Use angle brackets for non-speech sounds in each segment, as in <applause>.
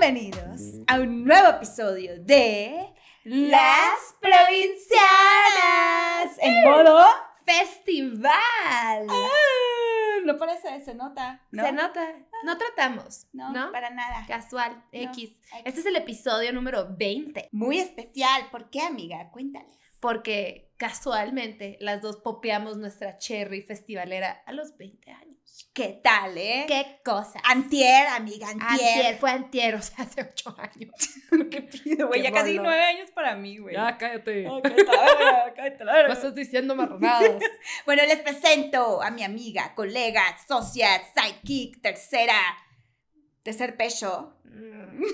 Bienvenidos a un nuevo episodio de Las Provincianas en modo festival. Ah, no parece, se nota. ¿no? Se nota. No tratamos. No, No, para nada. Casual. X. Este es el episodio número 20. Muy especial. ¿Por qué, amiga? Cuéntales. Porque casualmente las dos popeamos nuestra cherry festivalera a los 20 años. ¿Qué tal, eh? ¡Qué cosa! Antier, amiga, antier. Antier, fue antier, <laughs> o sea, hace 8 años. <laughs> ¿Qué pido, güey? Ya casi nueve años para mí, güey. cállate. Oh, cállate la cállate la. No estás diciendo marronadas. <laughs> Bueno, les presento a mi amiga, colega, socia, sidekick, tercera, tercer pecho, Mm.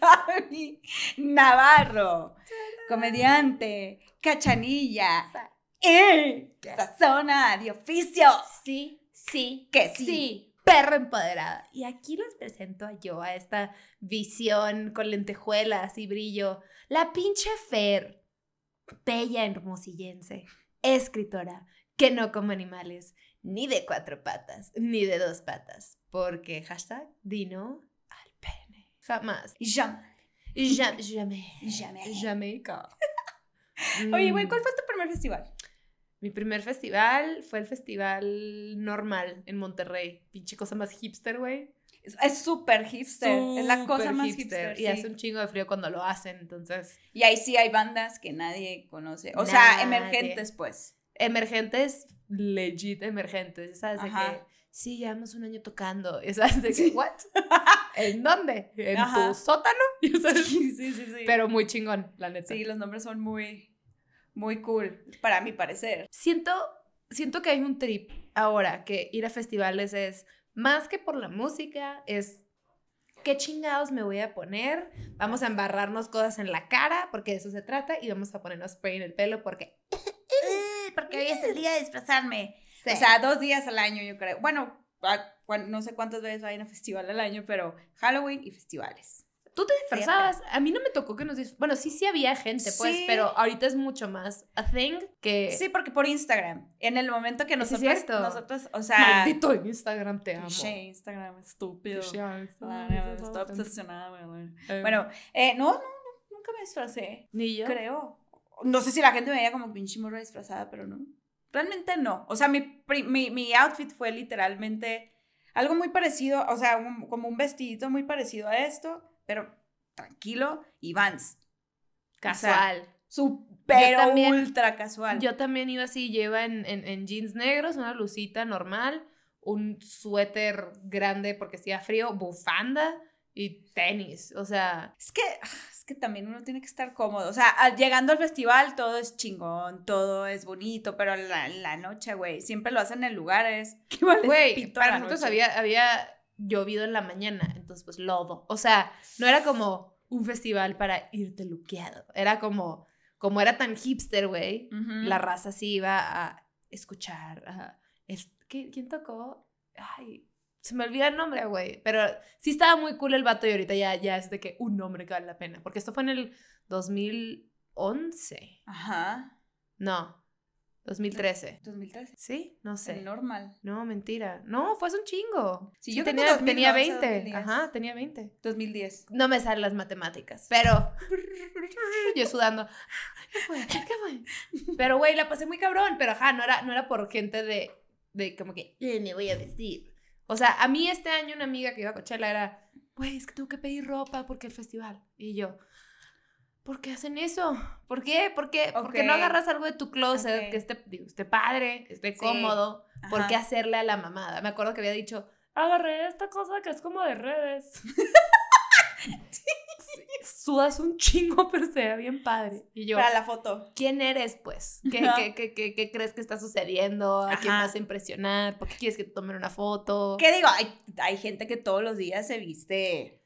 Cami Navarro, comediante, cachanilla, y sazona de oficio. Sí, sí, Que sí. sí. Perra empoderada. Y aquí les presento a yo, a esta visión con lentejuelas y brillo. La pinche Fer, bella hermosillense, escritora, que no come animales, ni de cuatro patas, ni de dos patas. Porque hashtag dino al pene. Jamás. Jam. Ja- Jamais. Jamais. Jamaica. Oye, güey. ¿cuál fue tu primer festival? Mi primer festival fue el festival normal en Monterrey. Pinche cosa más hipster, güey. Es- súper hipster, es la cosa más hipster. Y sí. hace un chingo de frío cuando lo hacen, entonces. Y ahí sí hay bandas que nadie conoce. O sea, emergentes, pues. Emergentes, legit emergentes. ¿Sabes? De que sí, llevamos un año tocando. ¿Y <laughs> sabes? De que, ¿what? ¿En dónde? ¿En Ajá. tu sótano? ¿Y <laughs> sabes? Sí, sí, sí, sí. Pero muy chingón, la neta. Sí, los nombres son muy, muy cool, para mi parecer. Siento, siento que hay un trip ahora que ir a festivales es más que por la música, es qué chingados me voy a poner. Vamos a embarrarnos cosas en la cara porque de eso se trata y vamos a ponernos spray en el pelo porque. <laughs> Porque hoy es el día de disfrazarme. Sí. O sea, dos días al año, yo creo. Bueno, a- cuan- no sé cuántas veces vayan a festival al año, pero Halloween y festivales. Tú te disfrazabas. A mí no me tocó que nos dis- Bueno, sí, sí había gente, pues, Sí. pero ahorita es mucho más a thing que. Sí, porque por Instagram. En el momento que Sí, es nosotros, cierto. nosotros, o sea, Maldito Instagram, te amo. Pinche Instagram, estúpido. Ah, Instagram. Estoy obsesionada, güey. Eh, Bueno, eh, no, no, no, nunca me disfracé. ni yo. Creo. No sé si la gente me veía como pinche morra disfrazada, pero no. Realmente no. O sea, mi, mi, mi outfit fue literalmente algo muy parecido, o sea, un- como un vestidito muy parecido a esto, pero tranquilo y Vans. Casual. También- ultra casual. Yo también iba así, lleva en, en, en jeans negros, una blusita normal, un suéter grande porque hacía frío, bufanda y tenis. O sea, Es que, ah, es que también uno tiene que estar cómodo. O sea, llegando al festival todo es chingón, todo es bonito, pero la, la noche, güey, siempre lo hacen en lugares. <laughs> güey, para nosotros había, había llovido en la mañana, entonces pues lodo. O sea, no era como un festival para irte luqueado, era como, como era tan hipster, güey, la raza sí iba a escuchar. a- es- ¿qué- ¿Quién tocó? Ay, se me olvida el nombre, güey. Pero sí estaba muy cool el vato y ahorita ya, ya es de que un nombre que vale la pena. Porque esto fue en el 2011. Ajá. No, 2013. 2013. ¿Sí? No sé. El normal. No, mentira. No, fue hace un chingo. Sí, yo tenía, 2011, tenía 20. 2010. Ajá, tenía 20. 2010. No me salen las matemáticas, pero <laughs> yo sudando. <laughs> ¿Qué fue? ¿Qué fue? Pero, güey, la pasé muy cabrón. Pero, ajá, no era, no era por gente de, de como que, "Eh, me voy a vestir. O sea, a mí este año una amiga que iba a Coachella era, güey, es que tengo que pedir ropa porque el festival. Y yo, ¿por qué hacen eso? ¿Por qué? ¿Por qué? ¿Por qué no agarras algo de tu closet que esté, digo, esté padre, esté Sí. cómodo? ¿Por qué hacerle a la mamada? Me acuerdo que había dicho, agarré esta cosa que es como de redes. <laughs> Sudas un chingo, pero se ve bien padre. Y yo, Para la foto. ¿quién eres, pues? ¿Qué, Ajá. qué, qué, qué- qué crees que está sucediendo? ¿A quién vas a impresionar? ¿Por qué quieres que te tomen una foto? ¿Qué digo? Hay, hay gente que todos los días se viste.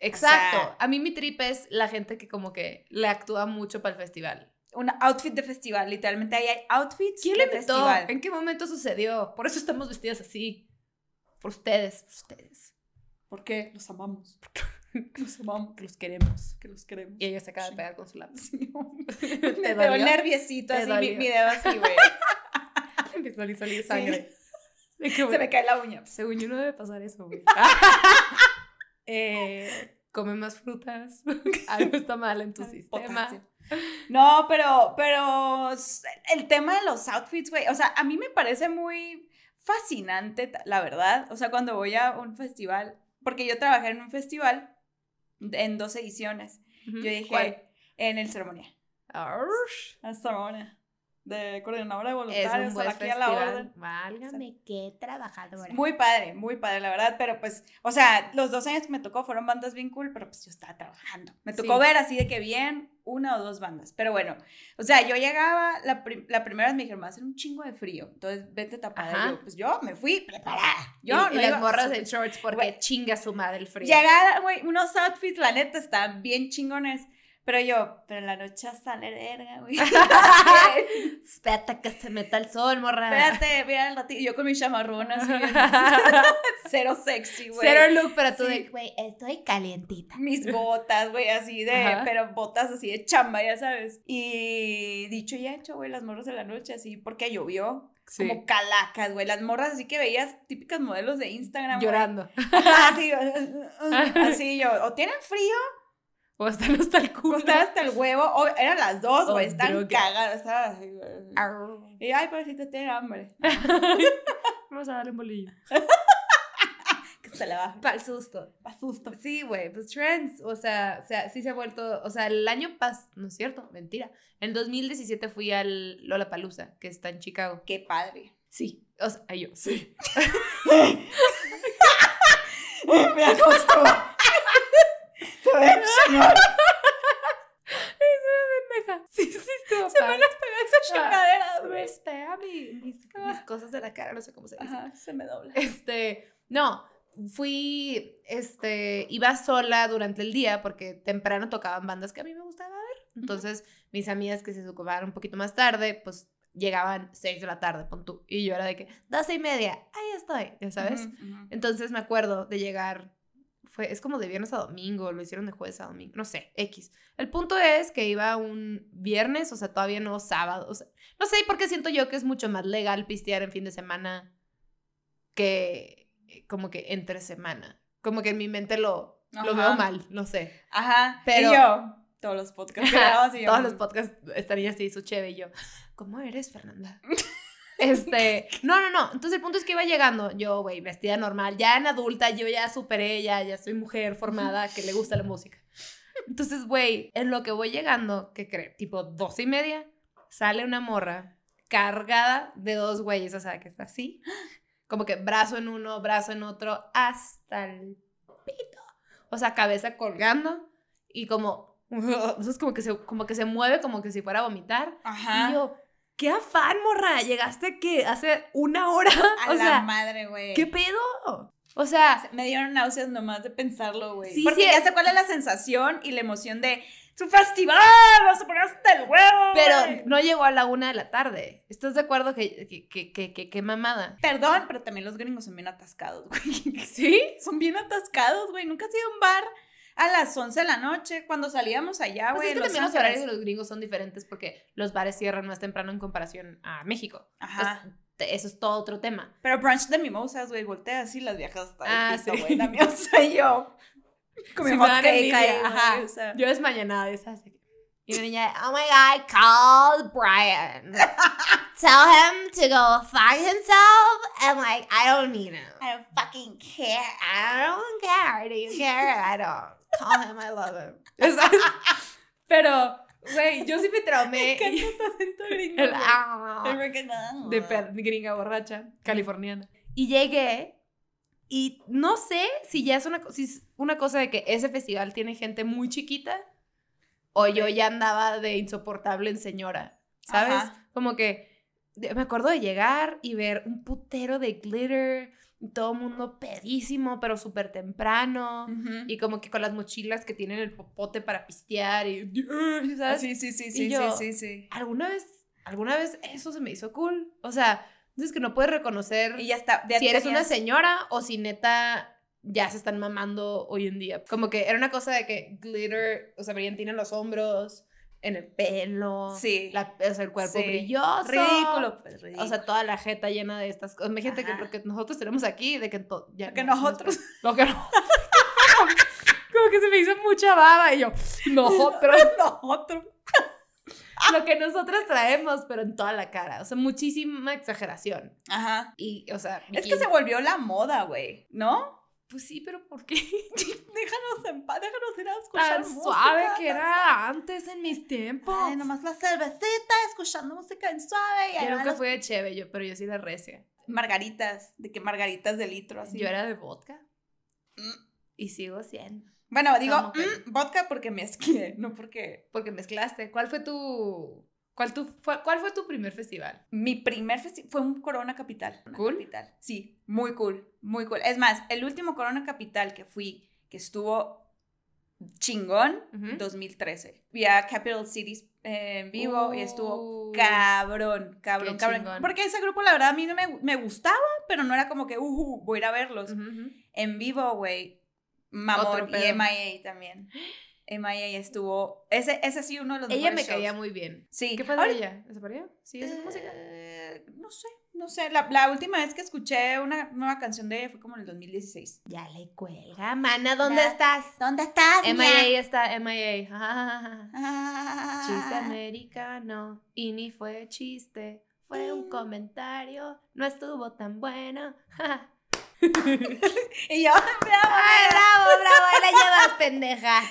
Exacto. O sea- a mí mi trip es la gente que como que le actúa mucho para el festival. Un outfit de festival. Literalmente ahí hay outfits ¿Quién de le festival. ¿En qué momento sucedió? Por eso estamos vestidas así. Por ustedes, por ustedes. ¿Por qué? Los amamos. <laughs> Los amamos. Que los queremos. Que los queremos. Y ella se acaba de Sí. pegar con su lápiz. Sí. <laughs> ¿Te Me dolió? nerviosito ¿Te así, mi, dolió? mi dedo así, güey. <laughs> Empezó a salir Sí. sangre. Que, Se me cae la uña. Según yo no debe pasar eso, güey. Eh, come más frutas, <laughs> <laughs> algo está mal en tu sistema. Potasio. No, pero, pero el tema de los outfits, güey, o sea, a mí me parece muy fascinante, la verdad. O sea, cuando voy a un festival, porque yo trabajé en un festival en dos ediciones. Yo dije, ¿Cuál? en el ceremonia. Arsh. La ceremonia. De coordinadora de Es voluntarios, un buen aquí a la orden. Válgame, qué trabajadora. Muy padre, muy padre, la verdad, pero pues, o sea, los dos años que me tocó fueron bandas bien cool, pero pues yo estaba trabajando. Me tocó Sí. ver así de que bien una o dos bandas, pero bueno, o sea, yo llegaba, la, prim- la primera vez me dijeron, va a hacer un chingo de frío, entonces vete tapada. Ajá. Y yo, pues yo me fui preparada. Yo y, no y las iba- morras en shorts porque Güey. chinga su madre el frío. Llegar, güey, unos outfits, la neta, estaban bien chingones, pero yo, pero en la noche sale verga, güey. <laughs> <laughs> Espérate que se meta el sol, morra. Espérate, mira el ratito, yo con mi chamarrón así, <laughs> cero sexy, güey. Cero look, pero tú Sí. de, güey, estoy calientita. mis botas, güey, así de, Ajá. pero botas así de chamba, ya sabes. Y dicho y hecho, güey, las morras de la noche, así, porque llovió. Como calacas, güey, las morras así que veías típicas modelos de Instagram. Llorando. Así, así yo, o tienen frío, O están hasta el o culo. están hasta el huevo, o eran las dos, O güey, están drogas. cagadas, estaban así. Y ay, pobrecita, tiene hambre. <laughs> Vamos a darle un bolillo. <laughs> Que se le va. Para el susto. Pa' susto. Sí, güey, pues trends, o sea, o sea, sí se ha vuelto, o sea, el año pasado, no es cierto, mentira. En 2017 fui al Lollapalooza, que está en Chicago. Qué padre. Sí, o sea, yo, sí. <laughs> Mira cómo veo, señor. <laughs> Pendeja. Sí, sí, estuvo Se me las pegó esa chingadera, Se me güey. despega mi- mis, mis cosas de la cara, no sé cómo se dice. Ajá, se me dobla. Este, no, fui, este, iba sola durante el día porque temprano tocaban bandas que a mí me gustaba ver. Entonces, mis amigas que se ocupaban un poquito más tarde, pues llegaban 6 de la tarde, pon tú. Y yo era de que, 12 y media, ahí estoy, ya sabes. Entonces me acuerdo de llegar, fue, es como de viernes a domingo, lo hicieron de jueves a domingo, no sé, X. El punto es que iba un viernes, o sea, todavía no sábado, o sea, no sé por qué siento yo que es mucho más legal pistear en fin de semana que eh, como que entre semana. Como que en mi mente lo, lo veo mal, no sé. Ajá, Pero- y yo, todos los podcasts. <laughs> Todos los podcasts estarían así, su cheve y yo, ¿cómo eres, Fernanda? <laughs> Este, no, no, no. Entonces el punto es que iba llegando, yo, güey, vestida normal, ya en adulta, yo ya superé, ya, ya soy mujer formada que le gusta la música. Entonces, güey, en lo que voy llegando, ¿qué cree? Tipo doce y media, sale una morra cargada de dos güeyes, o sea, que está así, como que brazo en uno, brazo en otro, hasta el pito. O sea, cabeza colgando y como, <laughs> es como que se, como que se mueve como que si fuera a vomitar. Ajá. Y yo, qué afán, morra, llegaste que hace una hora. <laughs> a o la sea, madre, güey. ¿qué pedo? O sea, Me dieron náuseas nomás de pensarlo, güey. Sí, Porque sí, ya sé cuál es la sensación y la emoción de su festival, vas a poner hasta el huevo. pero güey". no llegó a la una de la tarde. ¿Estás de acuerdo que, que, que, que, que- qué mamada? Perdón, pero también los gringos son bien atascados, güey. ¿Sí? Son bien atascados, güey. Nunca has ido a un bar a las 11 de la noche cuando salíamos allá, Pues güey. es que también los horarios de los gringos son diferentes porque los bares cierran más temprano en comparación a México. Ajá. Entonces, eso es todo otro tema. Pero brunch de mimosas, güey, voltea así las viejas hasta Ah, sí. güey, la mimosa y yo. <laughs> Con mi Sí, me cake ajá. o sea. Yo es mañana de esas. Y la niña, oh my god, call Brian. <laughs> Tell him to go find himself. And like, I don't need him. I don't fucking care. I don't care. Do you care? I don't. Call him, I love him. <laughs> ¿Sabes? Pero, güey, yo sí me traumé. ¿Qué tu acento <laughs> gringo, El, ah, El de per- de gringa borracha, californiana. Y llegué y no sé si ya es una, si es una cosa de que ese festival tiene gente muy chiquita o yo ya andaba de insoportable en señora, ¿sabes? Ajá. Como que me acuerdo de llegar y ver un putero de glitter, y todo mundo pedísimo, pero súper temprano. Y como que con las mochilas que tienen el popote para pistear y, ¿sabes? Ah, Sí, sí, sí, sí, yo- sí, sí, sí. ¿Alguna vez, alguna vez eso se me hizo cool? O sea, es que no puedes reconocer Y ya está. ya si eres una señora o si neta ya se están mamando hoy en día. Como que era una cosa de que glitter, o sea, brillantina en los hombros, en el pelo, Sí. la- o sea, el cuerpo Sí. brilloso. Ridículo, pues, ridículo. O sea, toda la jeta llena de estas cosas. Imagínate que Ajá. lo que nosotros tenemos aquí, de que to- ya Lo que no- nosotros. Lo que no- como que se me hizo mucha baba y yo, nosotros, <laughs> Nosotros. lo que nosotros traemos, pero en toda la cara, o sea, muchísima exageración. Ajá. Y, o sea, Es que se volvió la moda, güey, ¿no? Pues sí, pero ¿por qué? <laughs> Déjanos en paz, déjanos ir a escuchar Tan música, suave que era antes en mis tiempos. Ay, nomás la cervecita, escuchando música en suave. Y Yo nunca las fui de cheve, yo, pero yo sí era recia. Margaritas, de que margaritas de litro, así. Yo era de vodka. Mm. Y sigo siendo. Bueno, digo mm, vodka porque me esquié, no porque... Porque mezclaste. ¿Cuál fue tu. ¿Cuál, tu, fue, ¿Cuál fue tu primer festival? Mi primer festival fue un Corona Capital. ¿Cool? Capital. Sí, muy cool, muy cool. Es más, el último Corona Capital que fui, que estuvo chingón, Ujú. 2013. Vi a Capital Cities eh, en vivo y estuvo Uy. cabrón, cabrón, cabrón. chingón. Porque ese grupo, la verdad, a mí no me, me gustaba, pero no era como que, uh, voy a ir a verlos. En vivo, güey, mamón. Y. MIA también. MIA estuvo, ese, ese sí, uno de los Ella me caía muy bien. Sí. ¿Qué pasó Ahora- de ella? ¿Desapareció? ¿Sigue música? Eh, no sé, no sé. La, la última vez que escuché una nueva canción de ella fue como en el 2016. Ya le cuelga, mana, ¿dónde estás? ¿Dónde estás, MIA está, MIA. Ah. Chiste americano. Y ni fue chiste. Fue un comentario. No estuvo tan bueno. <laughs> <laughs> Y yo, bravo, ¡Ay, bravo, bravo! Ahí la llevas, pendeja.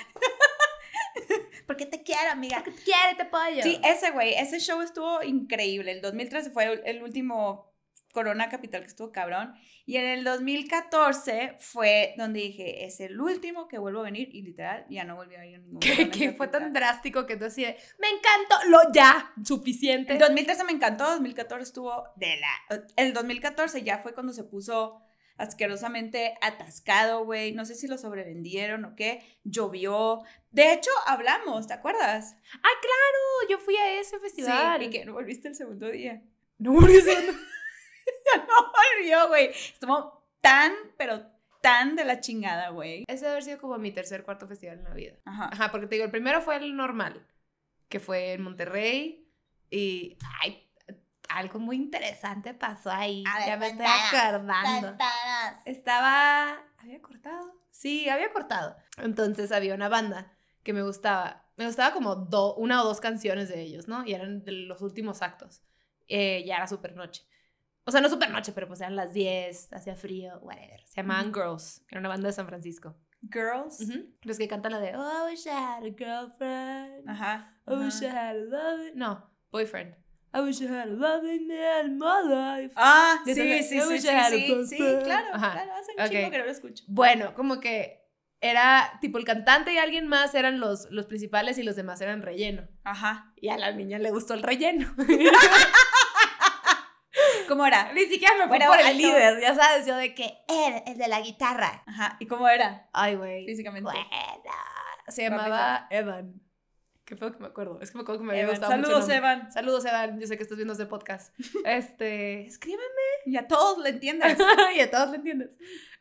<laughs> porque te quiero, amiga. Quiérete, pollo. Sí, ese güey, ese show estuvo increíble. El 2013 fue el, último Corona Capital que estuvo cabrón. Y en el 2014 fue donde dije, es el último que vuelvo a venir. Y literal, ya no volví a ir a ningún que, que fue tan drástico que tú así de, me encantó, lo ya, suficiente. El 2013 me encantó, 2014 estuvo de la... El 2014 ya fue cuando se puso asquerosamente atascado, güey. No sé si lo sobrevendieron o qué. Llovió. De hecho, hablamos, ¿te acuerdas? Ah, claro, yo fui a ese festival. Sí, y que no volviste el segundo día. <laughs> No, <laughs> Ya no volvió, güey. Estuvo tan, pero tan de la chingada, güey. Ese debe haber sido como mi tercer, cuarto festival en la vida. Ajá. Ajá, porque te digo, el primero fue el normal, que fue en Monterrey. Y, ay, algo muy interesante pasó ahí. A ver, ya me estoy acordando. Estaba. ¿Había cortado? Sí, había cortado. Entonces había una banda que me gustaba. Me gustaba como do- una o dos canciones de ellos, ¿no? Y eran de los últimos actos. Eh, ya era super noche. O sea, no super noche, pero pues eran las 10, hacía frío, whatever. Se llamaban. Girls, era una banda de San Francisco. Girls. Ujú. Los que cantan la de Oh, I wish I had a girlfriend. Ajá. I wish I had a loving. No, boyfriend. I wish I had a loving man in my life. Ah, sí, sí, sí, sí, sí, sí, claro, Ajá. claro, hace un Ok. chingo que no lo escucho. Bueno, como que era tipo el cantante y alguien más eran los, los principales y los demás eran relleno. Ajá. Y a la niña le gustó el relleno. <laughs> ¿Cómo era? Ni siquiera me fui Bueno, por el alto. líder, ya sabes, yo de que él, el de la guitarra. Ajá. ¿Y cómo era? Ay, güey. Físicamente. Bueno, se llamaba Evan. Qué feo que me acuerdo. Es que me acuerdo que me había gustado Saludos. Evan. Saludos, Evan. Yo sé que estás viendo este podcast. <laughs> Este, escríbeme. Y a todos le entiendes. <laughs> y a todos lo entiendes.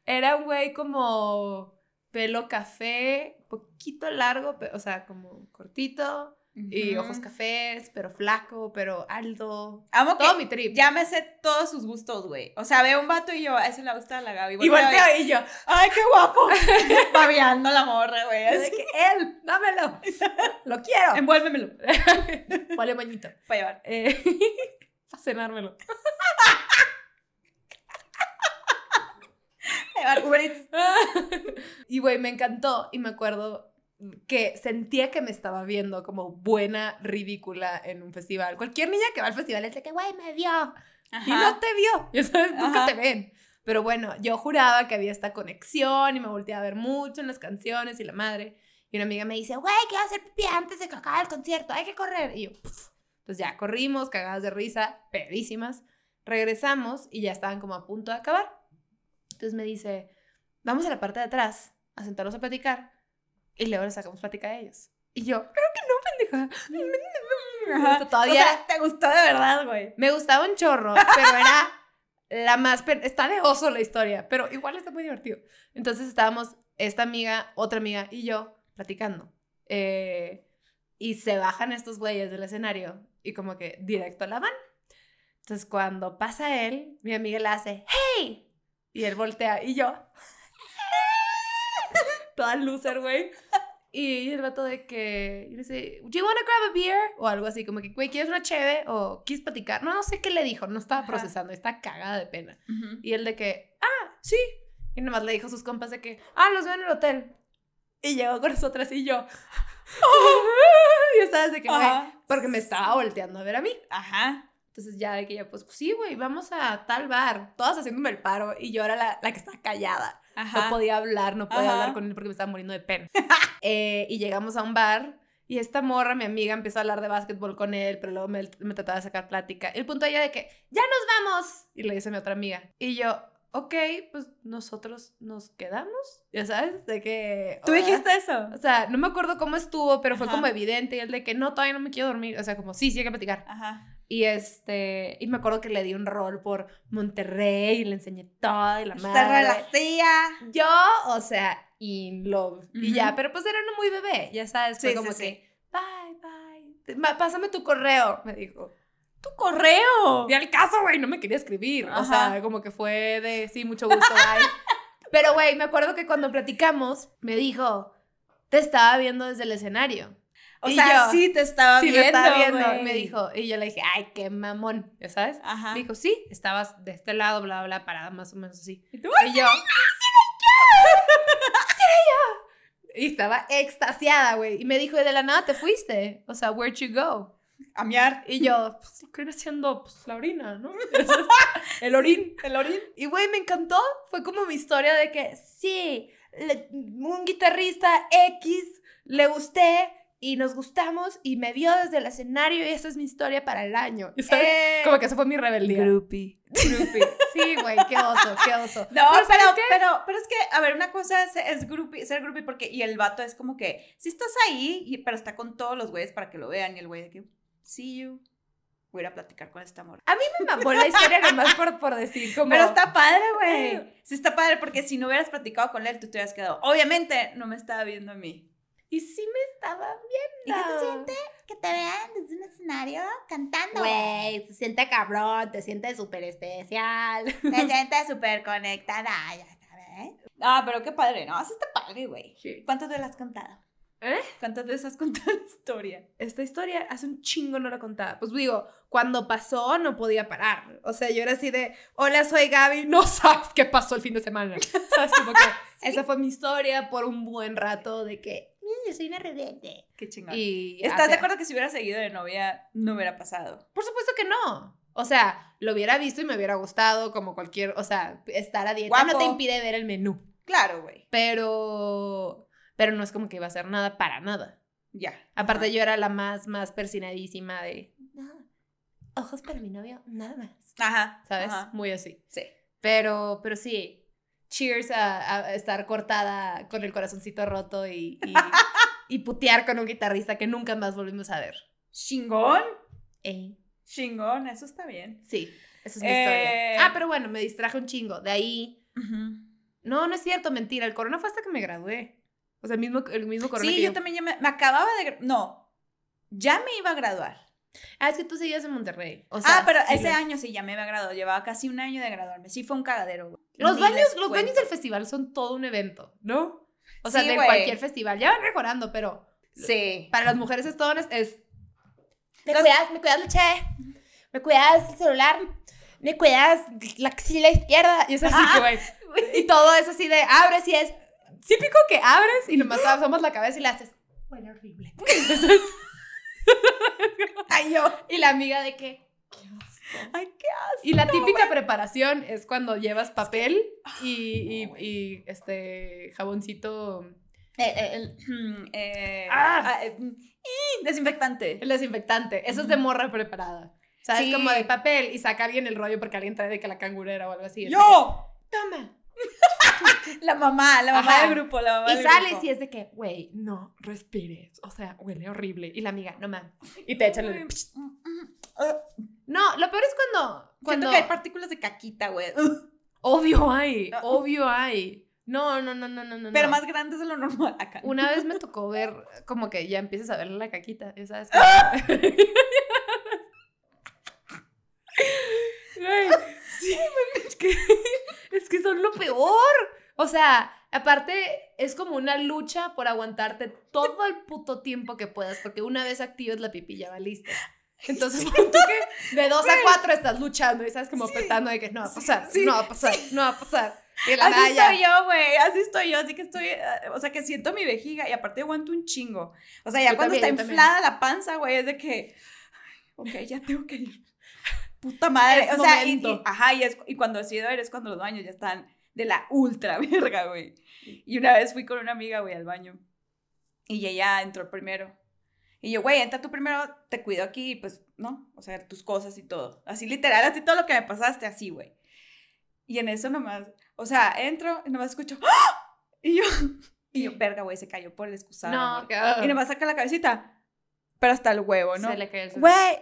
Era un güey como pelo café, poquito largo, o sea, como cortito. Y ojos cafés, pero flaco, pero alto. Amo que Todo mi trip. ya me sé todos sus gustos, güey. O sea, veo un vato y yo, a ese le gusta la Gaby. y Volteo volteo y yo, ¡Ay, qué guapo! <laughs> Babeando la morra, güey. así. que él, dámelo. <laughs> Lo quiero. Envuélvemelo <laughs> Vale, moñito. para llevar. Eh, para cenármelo. Y güey, me encantó y me acuerdo que sentía que me estaba viendo como buena, ridícula en un festival. Cualquier niña que va al festival es de que, güey, me vio. Y no te vio. <laughs> Ya sabes, nunca te ven. Pero bueno, yo juraba que había esta conexión y me volteé a ver mucho en las canciones y la madre. Y una amiga me dice, güey, quiero hacer pipí antes de que acabe el concierto, hay que correr. Y yo, "Pff". Entonces ya corrimos, cagadas de risa, pedísimas. Regresamos y ya estaban como a punto de acabar. Entonces me dice, vamos a la parte de atrás a sentarnos a platicar y luego le sacamos plática a ellos. Y yo, creo que no, pendeja. <laughs> Todavía- O sea, te gustó de verdad, güey. Me gustaba un chorro, pero era la más... Está de oso la historia, pero igual está muy divertido. Entonces estábamos esta amiga, otra amiga y yo platicando. Eh, y se bajan estos güeyes del escenario y como que directo a la van. Entonces cuando pasa él, mi amiga le hace, ¡Hey! Y él voltea y yo... toda loser, güey. Y el vato de que, le dice, ¿Do you wanna grab a beer? O algo así, como que, güey, ¿quieres una cheve? O ¿quieres platicar? No, no sé qué le dijo, no estaba Ajá. procesando, está cagada de pena. Ujú. Y él de que, ah, sí. Y nomás le dijo a sus compas de que, ah, los veo en el hotel. Y llegó con nosotras y yo. <laughs> <laughs> y estaba de que, güey, porque me estaba volteando a ver a mí. Ajá. Entonces ya de que ya, pues, pues sí, güey, vamos a tal bar. Todas haciéndome el paro y yo era la, la que estaba callada. Ajá. No podía hablar, no podía Ajá. hablar con él porque me estaba muriendo de pena. <laughs> Eh, y llegamos a un bar y esta morra, mi amiga, empezó a hablar de básquetbol con él, pero luego me, me trataba de sacar plática. El punto ella de que, ya nos vamos. Y le dice a mi otra amiga. Y yo, ok, pues nosotros nos quedamos. Ya sabes, de que... ¿Tú dijiste eso? O sea, no me acuerdo cómo estuvo, pero fue Ajá. como evidente. Y él de que, no, todavía no me quiero dormir. O sea, como, sí, sí hay que platicar. Ajá. Y este, y me acuerdo que le di un rol por Monterrey y le enseñé todo y la madre. la silla. Yo, o sea, in love. Y ya, pero pues era uno muy bebé, ya sabes, fue Sí, como sí, que, bye, bye. Pásame tu correo, me dijo. ¡Tu correo! Y al caso, güey, no me quería escribir. O sea, como que fue de, sí, mucho gusto, bye. <laughs> pero, güey, me acuerdo que cuando platicamos, me dijo, te estaba viendo desde el escenario. O Y sea, yo, sí te estaba sí, viendo, me estaba viendo. me dijo, y yo le dije, ay, qué mamón, ¿ya sabes? Ajá. Me dijo, sí, estabas de este lado, bla, bla, parada más o menos así. ¿Y tú? Y yo, Y estaba extasiada, güey. Y me dijo, y de la nada te fuiste. O sea, where'd you go? A miar. Y yo, pues viene siendo pues, la orina, ¿no? El orín. El orín. Y, güey, me encantó. Fue como mi historia de que, sí, le- un guitarrista X, le gusté y nos gustamos y me vio desde el escenario y esa es mi historia para el año. ¿sabes? Eh, Como que esa fue mi rebeldía. Groupie. Groupie. Sí, güey, qué oso, qué oso. No, Pero, pero, ¿sabes qué? pero, pero es que, a ver, una cosa es, es groupie, ser groupie porque, y el vato es como que, si estás ahí, y, pero está con todos los güeyes para que lo vean, y el güey de que, see you, voy a platicar con este amor. A mí me mamó la historia nomás por, por decir como... Pero está padre, güey. Sí está padre, porque si no hubieras platicado con él, tú te hubieras quedado. Obviamente, no me estaba viendo a mí. Y sí me estaba viendo. ¿Y qué se siente? Que te vean desde un escenario cantando. Güey, se siente cabrón, te sientes súper especial. Te <laughs> sientes súper conectada, ya sabes. Ah, pero qué padre, ¿no? Así está padre, güey. Sí. ¿Cuántas veces has contado? ¿Eh? ¿Cuántas veces has contado la <laughs> historia? Esta historia hace un chingo no la contaba. Pues digo, cuando pasó no podía parar. O sea, yo era así de, hola, soy Gaby, no <laughs> sabes qué pasó el fin de semana. ¿Sabes? Como que esa fue mi historia por un buen rato de que... Yo soy una rebelde. Qué chingón. Y, ¿Estás de acuerdo que si hubiera seguido de novia, no hubiera pasado? Por supuesto que no. O sea, lo hubiera visto y me hubiera gustado como cualquier, o sea, estar a dieta no te impide ver el menú. Claro, güey. Pero, pero no es como que iba a hacer nada para nada. Ya. Aparte Ajá. yo era la más, más persinadísima de, No. Ojos para mi novio, nada más. Ajá. ¿sabes? Ajá. Muy así. Sí. Pero, pero sí, cheers a, a estar cortada con el corazoncito roto y, y, <laughs> y putear con un guitarrista que nunca más volvimos a ver. Chingón. Ey, Chingón, eso está bien. sí, esa es mi Eh. historia. Ah, pero bueno, me distraje un chingo. De ahí, no, no es cierto, mentira. El corona fue hasta que me gradué. O sea, el mismo, el mismo corona Sí, que yo también ya me, me acababa de... No, ya me iba a graduar. Ah, es que tú seguías en Monterrey. O sea, ah, pero sí ese año sí, ya me había graduado. Llevaba casi un año de graduarme. Sí, fue un cagadero. güey. Los baños, los baños del festival son todo un evento, ¿no? O sea, Sí, de güey. cualquier festival. Ya van mejorando, pero Sí. para las mujeres es Me Los- cuidas, me cuidas la che. Me cuidas el celular. Me cuidas la axila izquierda. Y es así que, güey. Y todo es así de abres y es típico que abres y nomás <laughs> asomas la cabeza y le haces. Huele horrible. <laughs> <laughs> Ay, yo. Y la amiga de que. Ay, qué asco. Y la típica preparación es cuando llevas papel y, y- y, este jaboncito. Eh, eh, el, mm, eh, Ah. ah, mm, y desinfectante. El desinfectante. Eso es de morra preparada. O sea, Sí. es como de papel y saca alguien el rollo porque alguien trae de que la cangurera o algo así. ¡Yo! Toma. <laughs> La mamá, la mamá Ajá. del grupo, la mamá Y del sales grupo. y es de que, güey, no respires. O sea, huele horrible. Y la amiga, no mames. Y te echan el. No, lo peor es cuando. Siento cuando que hay partículas de caquita, güey. <laughs> Obvio hay. <laughs> Obvio hay. No, no, no, no, no, no. Pero más grandes de lo normal acá. Una vez me tocó ver como que ya empiezas a verle la caquita, ¿sabes? Güey, sí, es que, es que son lo peor. O sea, aparte es como una lucha por aguantarte todo el puto tiempo que puedas, porque una vez actives la pipi ya valiste. Entonces, pon tú que de dos a cuatro estás luchando y estás como petando de que no va a pasar, Sí, no va a pasar, no va a pasar. Y la Así estoy yo, güey, así estoy yo, así que estoy, eh, o sea, que siento mi vejiga y aparte aguanto un chingo. O sea, ya Yo cuando también, está inflada la panza, güey, es de que, ay, ok, ya tengo que ir. Puta madre, Es o sea, y, y- ajá, y, es, y cuando decido ir es cuando los baños ya están de la ultra <laughs> verga, güey. Y una vez fui con una amiga, güey, al baño y ella entró primero. Y yo, güey, entra tú primero, te cuido aquí, pues, ¿no? O sea, tus cosas y todo. Así literal, así todo lo que me pasaste, así, güey. Y en eso nomás, o sea, entro y nomás escucho, ¡Ah! Y yo, <laughs> y yo, verga, güey, se cayó por el excusado. No, amor". que- Y nomás saca la cabecita, pero hasta el huevo, ¿no? se le cayó el Güey,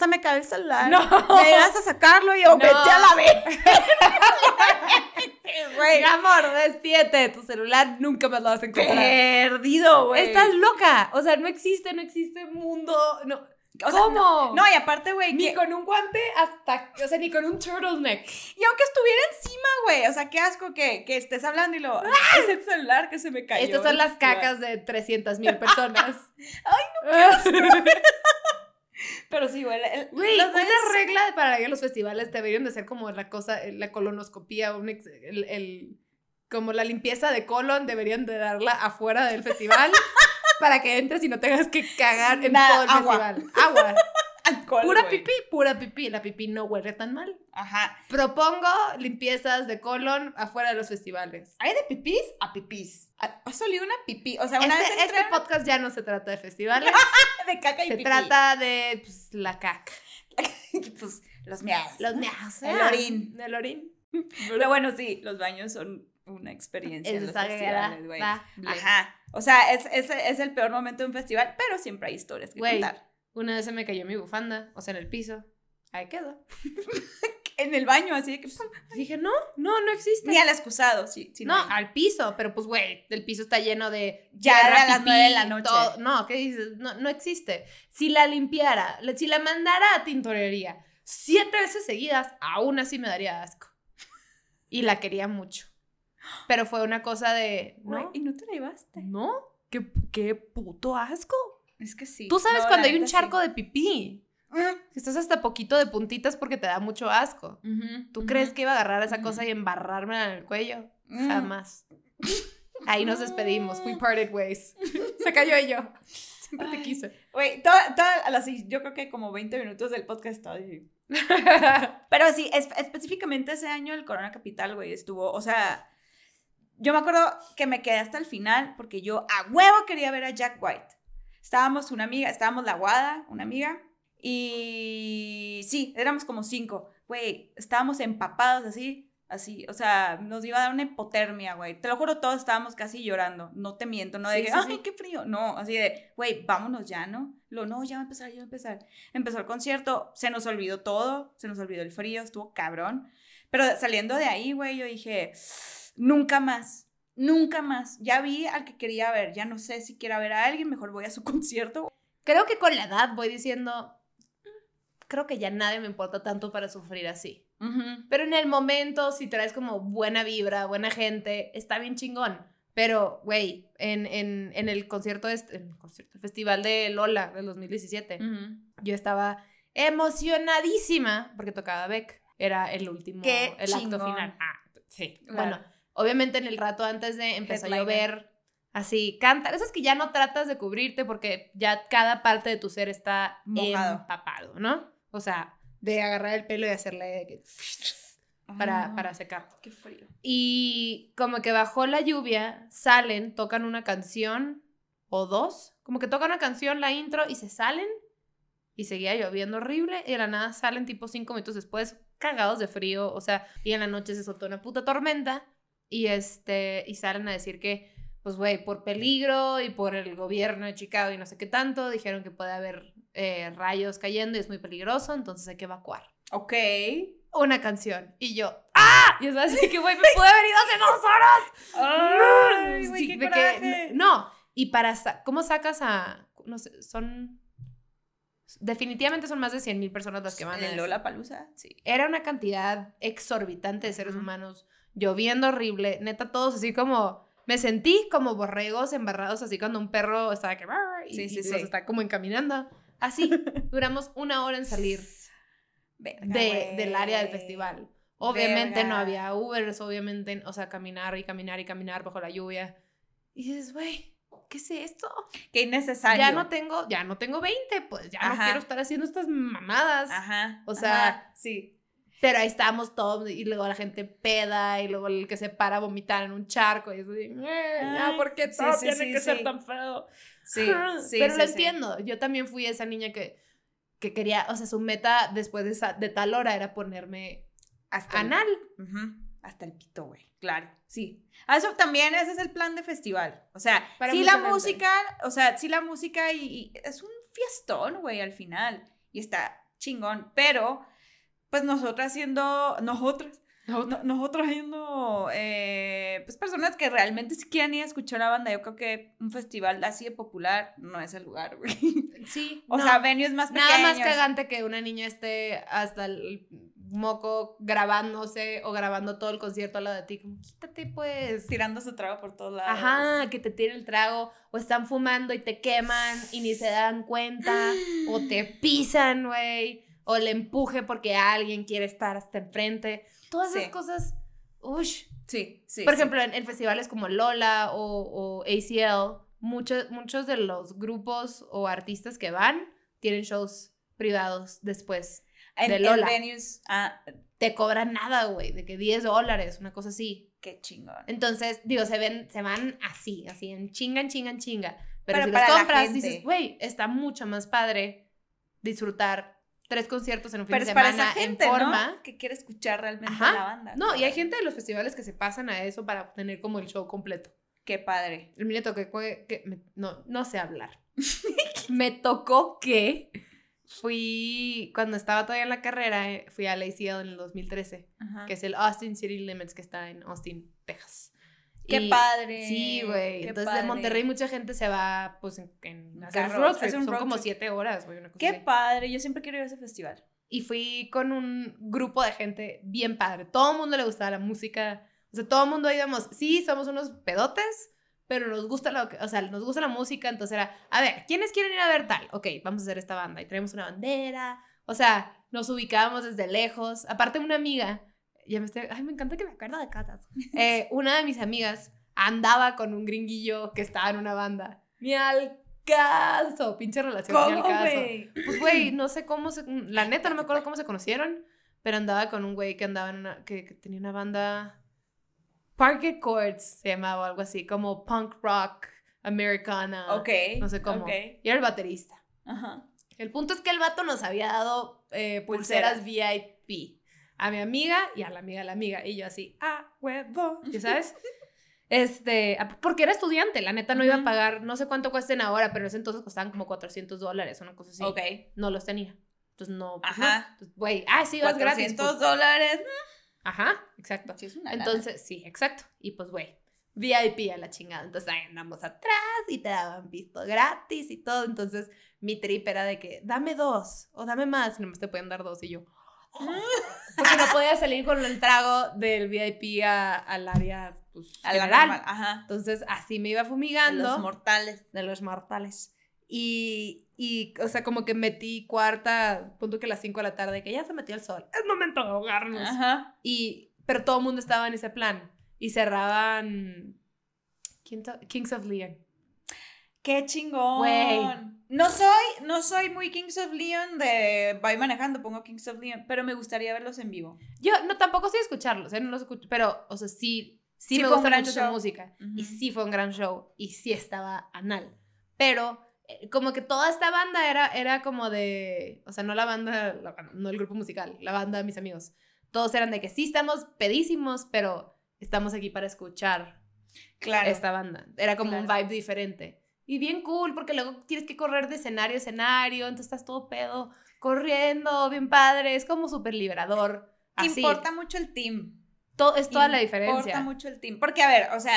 se me cayó el celular. No. Me ibas a sacarlo y yo, No. vete a la vez. <laughs> <laughs> Güey, amor, despídete, tu celular nunca más lo vas a encontrar. perdido, güey. Estás loca, o sea, no existe, no existe mundo, no. O sea, ¿Cómo? No, y aparte, güey, ni que- con un guante hasta, o sea, ni con un turtleneck. y aunque estuviera encima, güey, o sea, qué asco que, que estés hablando y lo, <laughs> es el celular que se me cayó. Estas son las festival". cacas de 300 mil personas. Ay, no, <laughs> Pero sí, güey, Güey, una regla para ir a los festivales deberían de ser como la cosa, la colonoscopía, un ex- el, el- como la limpieza de colon, deberían de darla afuera del festival <laughs> para que entres y no tengas que cagar en Nada, todo el agua. festival. Agua. <laughs> alcohol, Pura pipí, pura pipí. La pipí no huele tan mal. Ajá. Propongo limpiezas de colon afuera de los festivales. Hay de pipís a pipís. Ha solido una pipí. O sea, una Este, vez este podcast ya no se trata de festivales, <laughs> de caca y se pipí. trata de pues, la caca. <laughs> pues, los miados. Los miados. El ah, orín. El orín. Pero bueno, sí, los baños son una experiencia en Es los esa festivales, güey. Ajá. O sea, es, es, es el peor momento de un festival, pero siempre hay historias que contar. Una vez se me cayó mi bufanda, o sea, en el piso. Ahí quedó. <laughs> En el baño, así de que... pum, <laughs> Dije, no, no, no existe. Ni al excusado, sí. sí no, al piso, pero pues, güey, el piso está lleno de. Ya era las pipí, nueve de la noche. todo. No, ¿qué dices? No, no existe. Si la limpiara, si la mandara a tintorería siete veces seguidas, aún así me daría asco. Y la quería mucho. Pero fue una cosa de. ¿No? y no te la llevaste. ¿No? ¿Qué, qué puto asco. Es que sí. Tú sabes No, cuando hay un charco sí. de pipí. Mm. Estás hasta poquito de puntitas porque te da mucho asco. ¿Tú crees que iba a agarrar esa cosa y embarrármela en el cuello? Mm. Jamás. Ahí nos despedimos. We <laughs> parted ways. Se cayó y yo. Siempre te quise. Güey, toda, toda, a las- yo creo que como 20 minutos del podcast estaba. <laughs> Pero sí, es- específicamente ese año el Corona Capital, güey, estuvo, o sea, yo me acuerdo que me quedé hasta el final porque yo a huevo quería ver a Jack White. Estábamos una amiga, estábamos la Guada, una amiga, y sí, éramos como cinco, güey, estábamos empapados así, así, o sea, nos iba a dar una hipotermia, güey. Te lo juro, todos estábamos casi llorando, no te miento, no de Sí, que, sí, ay, sí. qué frío, no, así de, güey, vámonos ya, ¿no? Lo, no, ya va a empezar, ya va a empezar. Empezó el concierto, se nos olvidó todo, se nos olvidó el frío, estuvo cabrón. Pero saliendo de ahí, güey, yo dije, nunca más, nunca más. Ya vi al que quería ver, ya no sé si quiera ver a alguien, mejor voy a su <laughs> concierto. Creo que con la edad voy diciendo. Creo que ya nadie me importa tanto para sufrir así. Pero en el momento, si traes como buena vibra, buena gente, está bien chingón. Pero, güey, en, en, en el concierto, este, en el concierto, el festival de Lola del 2017, yo estaba emocionadísima porque tocaba Beck. Era el último, Qué el acto final. Ah, sí. Claro. Bueno, obviamente en el rato antes de empezó a llover, así, cantar. Esas que ya no tratas de cubrirte porque ya cada parte de tu ser está Mojado. empapado, ¿no? O sea, de agarrar el pelo y hacerle que- <laughs> para, Ah, para secar. Qué frío. Y como que bajó la lluvia, salen, tocan una canción o dos, como que tocan una canción, la intro y se salen y seguía lloviendo horrible y de la nada salen tipo cinco minutos después cagados de frío, o sea, y en la noche se soltó una puta tormenta y este y salen a decir que pues güey, por peligro y por el gobierno de Chicago y no sé qué tanto, dijeron que puede haber eh, rayos cayendo y es muy peligroso, entonces hay que evacuar Ok. una canción. Y yo, ¡ah! Y es así que, güey, me <laughs> pude haber ido hace dos horas. Ay, Sí, qué que- no, y para, sa- ¿cómo sacas a, no sé, son, definitivamente son más de 100 mil personas las que van En a. Lola Palusa, sí. Era una cantidad exorbitante de seres humanos. lloviendo horrible, neta, todos así como, me sentí como borregos embarrados, así cuando un perro estaba que, y, Sí, sí, y sí. los está como encaminando. Así, <laughs> duramos una hora en salir Verga, de, del área del festival. Obviamente no había Ubers, obviamente, o sea, caminar y caminar y caminar bajo la lluvia. Y dices, güey, ¿qué es esto? Qué innecesario. Ya no tengo, ya no tengo 20, pues ya no quiero estar haciendo estas mamadas. Ajá. O sea, ajá, sí. Pero ahí estamos todos y luego la gente peda y luego el que se para a vomitar en un charco y "Eh, ya, Ay, ¿por qué sí, todo sí, tiene sí, que ser sí. tan feo? Sí, sí. Pero sí, lo sí. entiendo, yo también fui esa niña que, que quería, o sea, su meta después de, esa- de tal hora era ponerme Hasta el- anal. Ujú, Hasta el pito, güey. Claro, sí. Ah, Eso también, ese es el plan de festival. O sea, Para sí la gente. música, o sea, sí la música y, y es un fiestón, güey, al final. Y está chingón. Pero, pues nosotras siendo, nosotras, no- nosotros siendo, eh, pues personas que realmente sí quieran ir a escuchar a banda, yo creo que un festival así de popular no es el lugar, güey. <laughs> Sí, O no. sea, venues más pequeños. Nada más cagante que una niña esté hasta el moco grabándose o grabando todo el concierto al lado de ti. Como, quítate pues. Tirando su trago por todos lados. Ajá, que te tiren el trago o están fumando y te queman y ni se dan cuenta o te <gasps> pisan, güey, o le empuje porque alguien quiere estar hasta enfrente. Todas esas Sí. cosas, ush. Sí, sí. Por sí. ejemplo, en, en festivales como Lola o, o ACL, muchos, muchos de los grupos o artistas que van tienen shows privados después. en, de en Lola. venues, ah, Te cobran nada, güey, de que 10 dólares, una cosa así. qué chingón. Entonces, digo, se ven, se van así, así, en chinga, en chinga, en chinga. Pero, Pero si para los la compras, dices, güey, está mucho más padre disfrutar tres conciertos en un fin Pero de para semana esa gente, en forma. ¿no? Que quiere escuchar realmente Ajá. a la banda. No, y hay gente de los festivales que se pasan a eso para obtener como el show completo. Qué padre. A me tocó que, que- me- no, no sé hablar. <laughs> me tocó que fui, cuando estaba todavía en la carrera, eh, fui al ACL en el 2013, Ajá. que es el Austin City Limits, que está en Austin, Texas. Qué Y- padre. Sí, güey. Entonces padre. de Monterrey mucha gente se va, pues, en, en hacer Carros, road trip. Son road como trip. siete horas, güey, una cosa Qué así. padre. Yo siempre quiero ir a ese festival. Y fui con un grupo de gente bien padre. Todo el mundo le gustaba la música. O sea, todo el mundo íbamos, sí, somos unos pedotes, pero nos gusta la, o sea, nos gusta la música, entonces era, a ver, ¿quiénes quieren ir a ver tal? Ok, vamos a hacer esta banda y traemos una bandera. O sea, nos ubicábamos desde lejos. Aparte una amiga, ya me estoy, ay, me encanta que me acuerdo de cosas. <laughs> Eh, una de mis amigas andaba con un gringuillo que estaba en una banda. Ni al caso, pinche relación, ni al ¿Cómo, caso. güey? Pues, güey, no sé cómo se. La neta, no me acuerdo cómo se conocieron. Pero andaba con un güey que andaba en una. que, que tenía una banda. Parquet Chords se llamaba o algo así. Como punk rock americana. Ok. No sé cómo. Y era el baterista. Ajá. El punto es que el vato nos había dado eh, pulseras, VIP. A mi amiga y a la amiga de la amiga. Y yo así, ah, huevo. ¿Ya <laughs> sabes? Este, a- porque era estudiante, la neta no iba a pagar, no sé cuánto cuesten ahora, pero en ese entonces costaban como 400 dólares, una cosa así Ok. no los tenía. Entonces no, pues, Ajá. no. Güey, ah, sí, vas gratis. 400 pues. dólares. Ajá, exacto. Sí, es una lana. Entonces, sí, exacto. Y pues, güey, VIP a la chingada. Entonces ahí andamos atrás y te daban visto gratis y todo. Entonces mi trip era de que dame dos o dame más. Y nomás te pueden dar dos y yo. <laughs> Porque no podía salir con el trago del VIP a- al área pues, A la general. normal, Ajá. Entonces así me iba De fumigando Los mortales. de los mortales. Y, y, o sea, como que metí cuarta, punto que a las 5 de la tarde, que ya se metió el sol. Es momento de ahogarnos. Ajá. Y, pero todo el mundo estaba en ese plan. Y cerraban ¿quién to- Kings of Leon. Qué chingón. Güey. No soy, no soy muy Kings of Leon de voy manejando, pongo Kings of Leon, pero me gustaría verlos en vivo. Yo no, tampoco sé escucharlos, ¿eh? No los escucho, pero, o sea, sí, sí, Sí me gusta mucho su música. Y sí fue un gran show. Y sí estaba anal. Pero eh, como que toda esta banda era, era como de, o sea, no la banda, la no el grupo musical, la banda de mis amigos. Todos eran de que sí estamos pedísimos, pero estamos aquí para escuchar Claro. esta banda. Era como un vibe diferente. Y bien cool, porque luego tienes que correr de escenario a escenario, entonces estás todo pedo, corriendo, bien padre, es como súper liberador. Así, Importa mucho el team. to- es toda la diferencia. Importa mucho el team. Porque, a ver, o sea,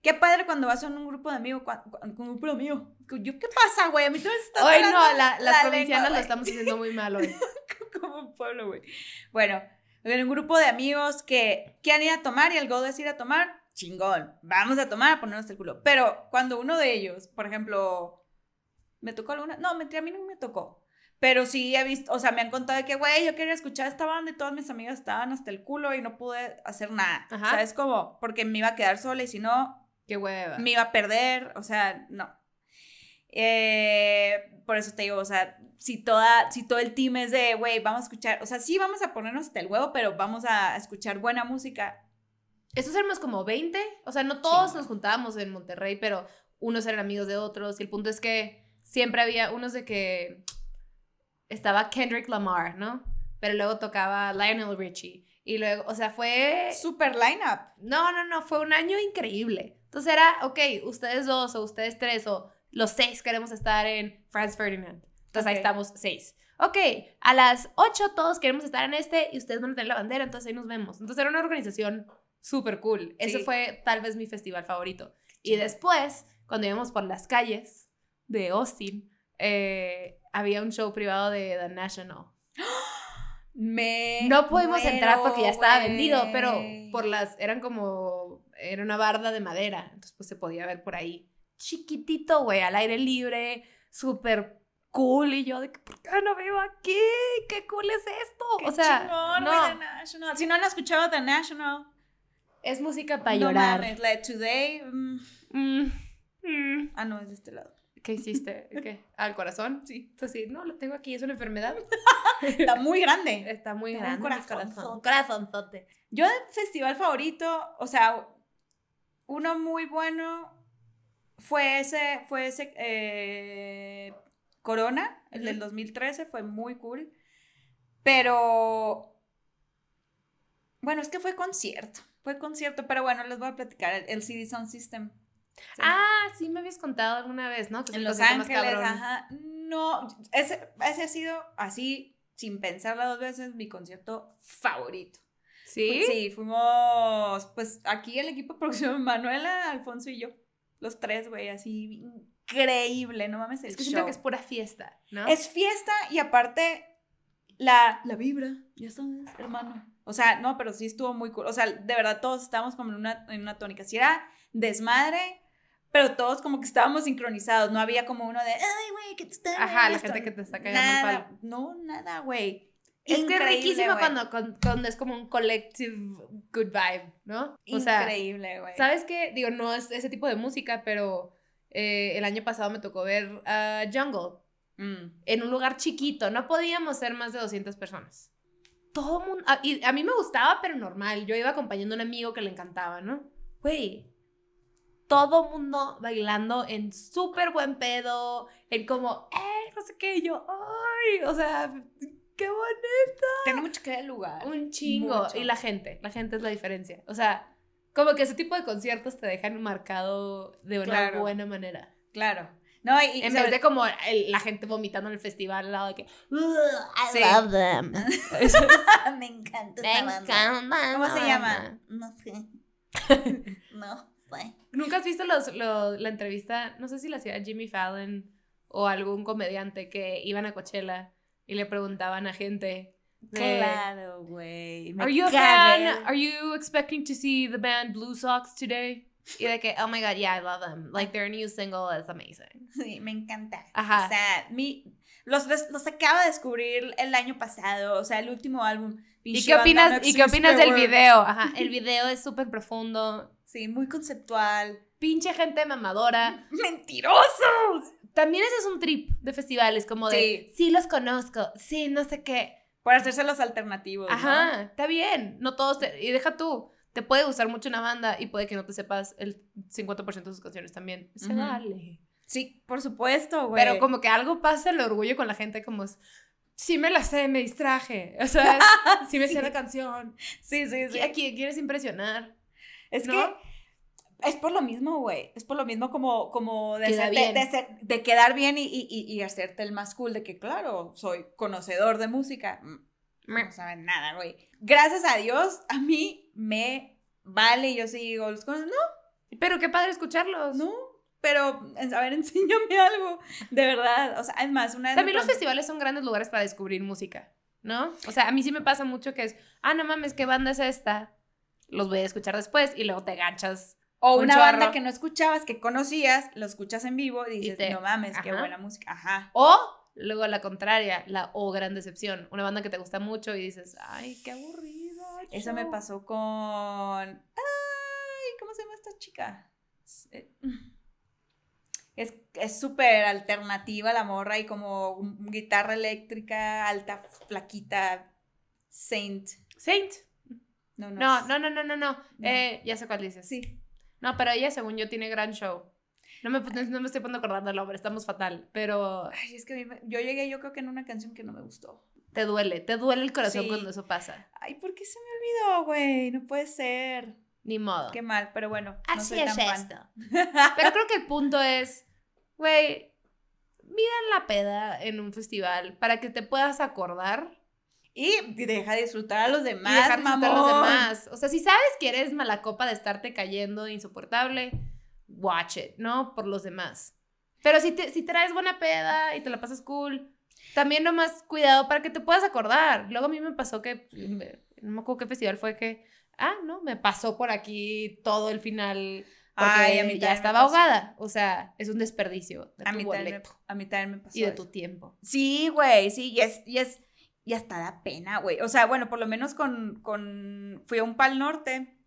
qué padre cuando vas a un grupo de amigos, con un grupo de amigos. Yo, ¿Qué pasa, güey? A mí todo me está Hoy no, la- las la provincianas lengua, lo estamos haciendo muy mal hoy. <laughs> como un pueblo, güey. Bueno, en un grupo de amigos que quieren ir a tomar y el goal es ir a tomar, chingón, vamos a tomar, a ponernos el culo. Pero cuando uno de ellos, por ejemplo, ¿me tocó alguna? No, mentira, a mí no me tocó. Pero sí he visto, o sea, me han contado de que, güey, yo quería escuchar esta banda y todas mis amigas estaban hasta el culo y no pude hacer nada. Ajá. O sea, es como, porque me iba a quedar sola y si no, Qué hueva. me iba a perder, o sea, no. Eh, por eso te digo, o sea, si, toda, si todo el team es de, güey, vamos a escuchar, o sea, sí vamos a ponernos hasta el huevo, pero vamos a escuchar buena música. Estos éramos como 20, o sea, no todos Sí. nos juntábamos en Monterrey, pero unos eran amigos de otros. Y el punto es que siempre había unos de que estaba Kendrick Lamar, ¿no? Pero luego tocaba Lionel Richie. Y luego, o sea, fue... Super lineup. No, no, no, fue un año increíble. Entonces era, ok, ustedes dos o ustedes tres o los seis queremos estar en Franz Ferdinand. Entonces ahí estamos seis. Ok, a las ocho todos queremos estar en este y ustedes van a tener la bandera, entonces ahí nos vemos. Entonces era una organización súper cool. Ese Sí. fue tal vez mi festival favorito. Y después, cuando íbamos por las calles de Austin, eh, había un show privado de The National. <gasps> Me No pudimos entrar porque ya estaba vendido, pero por las eran como era una barda de madera, entonces pues se podía ver por ahí. Chiquitito, güey, al aire libre, súper cool y yo de que ¿por qué no vivo aquí? ¿Qué cool es esto? Qué o sea, chingón, no, The National. Si no han escuchado The National, es música para no llorar. mames, la de Today. mm, Mm, mm. ah, no, es de este lado. ¿Qué hiciste? <laughs> ¿Qué? ¿Al corazón? Sí. Entonces, sí, no, lo tengo aquí, es una enfermedad. <laughs> Está muy grande. Está muy un grande. mi corazonzote. corazón. Corazonzote. Yo festival favorito, o sea, uno muy bueno fue ese, fue ese eh, Corona, el del Ujú. 2013, fue muy cool. Pero, bueno, es que fue concierto, fue concierto, pero bueno, les voy a platicar el, CD Sound System. Sí. Ah, sí me habías contado alguna vez, ¿no? Que en Los Ángeles, ajá. No, ese, ese ha sido así, sin pensarla dos veces, mi concierto favorito. ¿Sí? Sí, fuimos, pues aquí el equipo <laughs> producción, Manuela, Alfonso y yo. Los tres, güey, así increíble, no mames el Es que show. siento que es pura fiesta, ¿no? Es fiesta y aparte la, la vibra, ya sabes, hermano. O sea, no, pero sí estuvo muy cool. O sea, de verdad todos estábamos como en una, en una tónica. Sí era desmadre, pero todos como que estábamos sincronizados. No había como uno de, ay, güey, que te está... Ajá, la esto". gente que te está cagando el Nada, palo. No, nada, güey. Es que es riquísimo cuando, cuando, cuando es como un collective good vibe, ¿no? O sea, Increíble, güey. ¿sabes qué? Digo, no es ese tipo de música, pero eh, el año pasado me tocó ver a Jungle Mm. en un lugar chiquito. No podíamos ser más de 200 personas. Todo mundo... a- y a mí me gustaba, pero normal. Yo iba acompañando a un amigo que le encantaba, ¿no? Güey, todo mundo bailando en súper buen pedo, en como, ¡eh! No sé qué, y yo, ¡ay! O sea, ¡qué bonito! Tiene mucho que ver el lugar. Un chingo. Mucho. Y la gente, la gente es la diferencia. O sea, como que ese tipo de conciertos te dejan marcado de una Claro. buena manera. Claro. No, y, y En sobre- vez de como el- la gente vomitando en el festival al lado de que, I Sí. love them. <laughs> <laughs> me encanta Me encanta. ¿Cómo se la llama? No sé. <laughs> no sé. ¿Nunca has visto los, lo- la entrevista? No sé si la hacía Jimmy Fallon o algún comediante que iban a Coachella y le preguntaban a gente. de, Claro, güey. Are you a fan? Are you expecting to see the band Blue Sox today? Y de que, oh my god, yeah, I love them. Like their new single is amazing. <laughs> Sí, me encanta. Ajá. O sea, mi, los, los acabo de descubrir el año pasado. O sea, el último álbum. ¿Y qué opinas, no ¿y qué opinas del video? Ajá, <laughs> el video es súper profundo. Sí, muy conceptual. Pinche gente mamadora. <laughs> ¡Mentirosos! También ese es un trip de festivales, como de, Sí. sí los conozco, sí, no sé qué. Por hacerse los alternativos. ¿no? Ajá, está bien. No todos te... Y deja tú, te puede gustar mucho una banda y puede que no te sepas el 50% de sus canciones también. Se Ujú. vale. Sí, por supuesto, güey. Pero como que algo pasa el orgullo con la gente como es, sí me la sé, me distraje. O sea, <laughs> sí me sé la canción. Sí, sí, sí. ¿A quién quieres impresionar? Es ¿no? que es por lo mismo, güey. Es por lo mismo como, como de, ser- de- de ser- de quedar bien y, y- y- y hacerte el más cool de que, claro, soy conocedor de música. Mm, No saben nada, güey. Gracias a Dios, a mí me vale. Yo sí digo, los conozco. No, Pero qué padre escucharlos. no. Pero, a ver, <laughs> enséñame algo. De verdad. O sea, es más, una vez. me También los festivales son grandes lugares para descubrir música. ¿no? O sea, a mí sí me pasa mucho que es, ah, no mames, ¿qué banda es esta? Los voy a escuchar después y luego te ganchas. O Un una chorro. banda que no escuchabas, que conocías, lo escuchas en vivo y dices, te- no mames, qué ajá. buena música. Ajá. O luego la contraria, la o gran decepción. Una banda que te gusta mucho y dices, ay, qué aburrido. Eso me show". pasó con. Ay, ¿cómo se llama esta chica? Eh, Es es súper alternativa la morra y como guitarra eléctrica, alta, flaquita, Saint. Saint. No, no. No, es- no, no, no, no, no. Eh, ya sé cuál dices. Sí. No, pero ella, según yo, tiene gran show. No me, no me estoy poniendo acordar del nombre, estamos fatal. Pero Ay, es que yo llegué, yo creo que en una canción que no me gustó. Te duele, te duele el corazón Sí. cuando eso pasa. Ay, ¿por qué se me olvidó, güey? No puede ser. Ni modo. Qué mal, pero bueno. no Así soy es tan fan. esto. Pero creo que el punto es, güey, midan la peda en un festival para que te puedas acordar Y deja de disfrutar a los demás, y dejar de disfrutar a los demás. O sea, si sabes que eres mala copa de estarte cayendo insoportable, watch it, ¿no? Por los demás. Pero si, te, si traes buena peda y te la pasas cool, también nomás cuidado para que te puedas acordar. Luego a mí me pasó que, no me acuerdo qué festival fue que, ah, no, me pasó por aquí todo el final. Porque Ay, a mí también ya estaba ahogada. O sea, es un desperdicio de A tu mí, me, boleto a mí también me pasó. y de eso. tu tiempo. Sí, güey, sí, y es, y es, y hasta da pena, güey. O sea, bueno, por lo menos con, con, fui a un Pal Norte,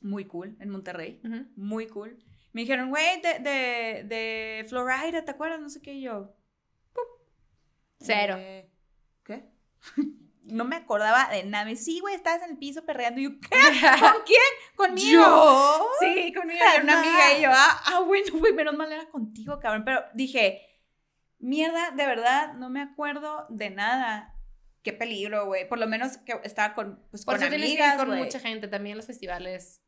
muy cool, en Monterrey, muy cool. Me dijeron, güey, de, de, de Florida, ¿te acuerdas? No sé qué, y yo. Cero. Eh, ¿Qué? <laughs> no me acordaba de nada. Me sí, güey, estabas en el piso perreando. Y yo, ¿qué? <laughs> ¿Con quién? ¿Conmigo? ¿Yo? Sí, conmigo y una amiga y yo, ah, ah, bueno, güey, menos mal era contigo, cabrón. Pero dije, mierda, de verdad, no me acuerdo de nada. Qué peligro, güey. Por lo menos que estaba con, pues, Por con eso tienes que ir amigas, con mucha gente. También en los festivales.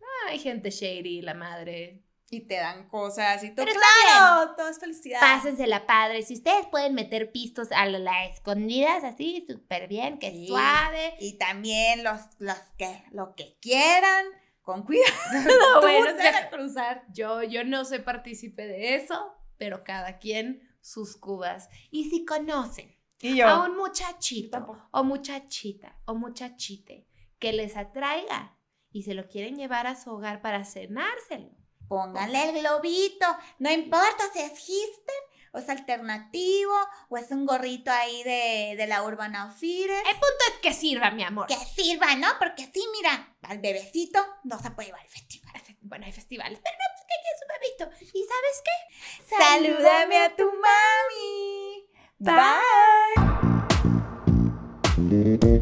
Ah, hay gente shady, la madre. Y te dan cosas y todo. Pero ¡Claro! Todo es felicidad. Pásensela padre. Si ustedes pueden meter pistos a las escondidas así, súper bien, que Sí. suave. Y también los, los que, lo que quieran, con cuidado, <laughs> no a cruzar. Yo, yo no soy partícipe de eso, pero cada quien sus cubas. Y si conocen Y yo, a un muchachito o muchachita o muchachite que les atraiga y se lo quieren llevar a su hogar para cenárselo. Pónganle el globito, no importa si es hipster o es alternativo o es un gorrito ahí de, de la Urban Outfitters. El punto es que sirva, mi amor. Que sirva, ¿no? Porque sí, mira, al bebecito no se puede llevar al festival. Bueno, hay festivales, pero no, pues que aquí es un bebito. ¿Y sabes qué? Salúdame a tu mami. Bye.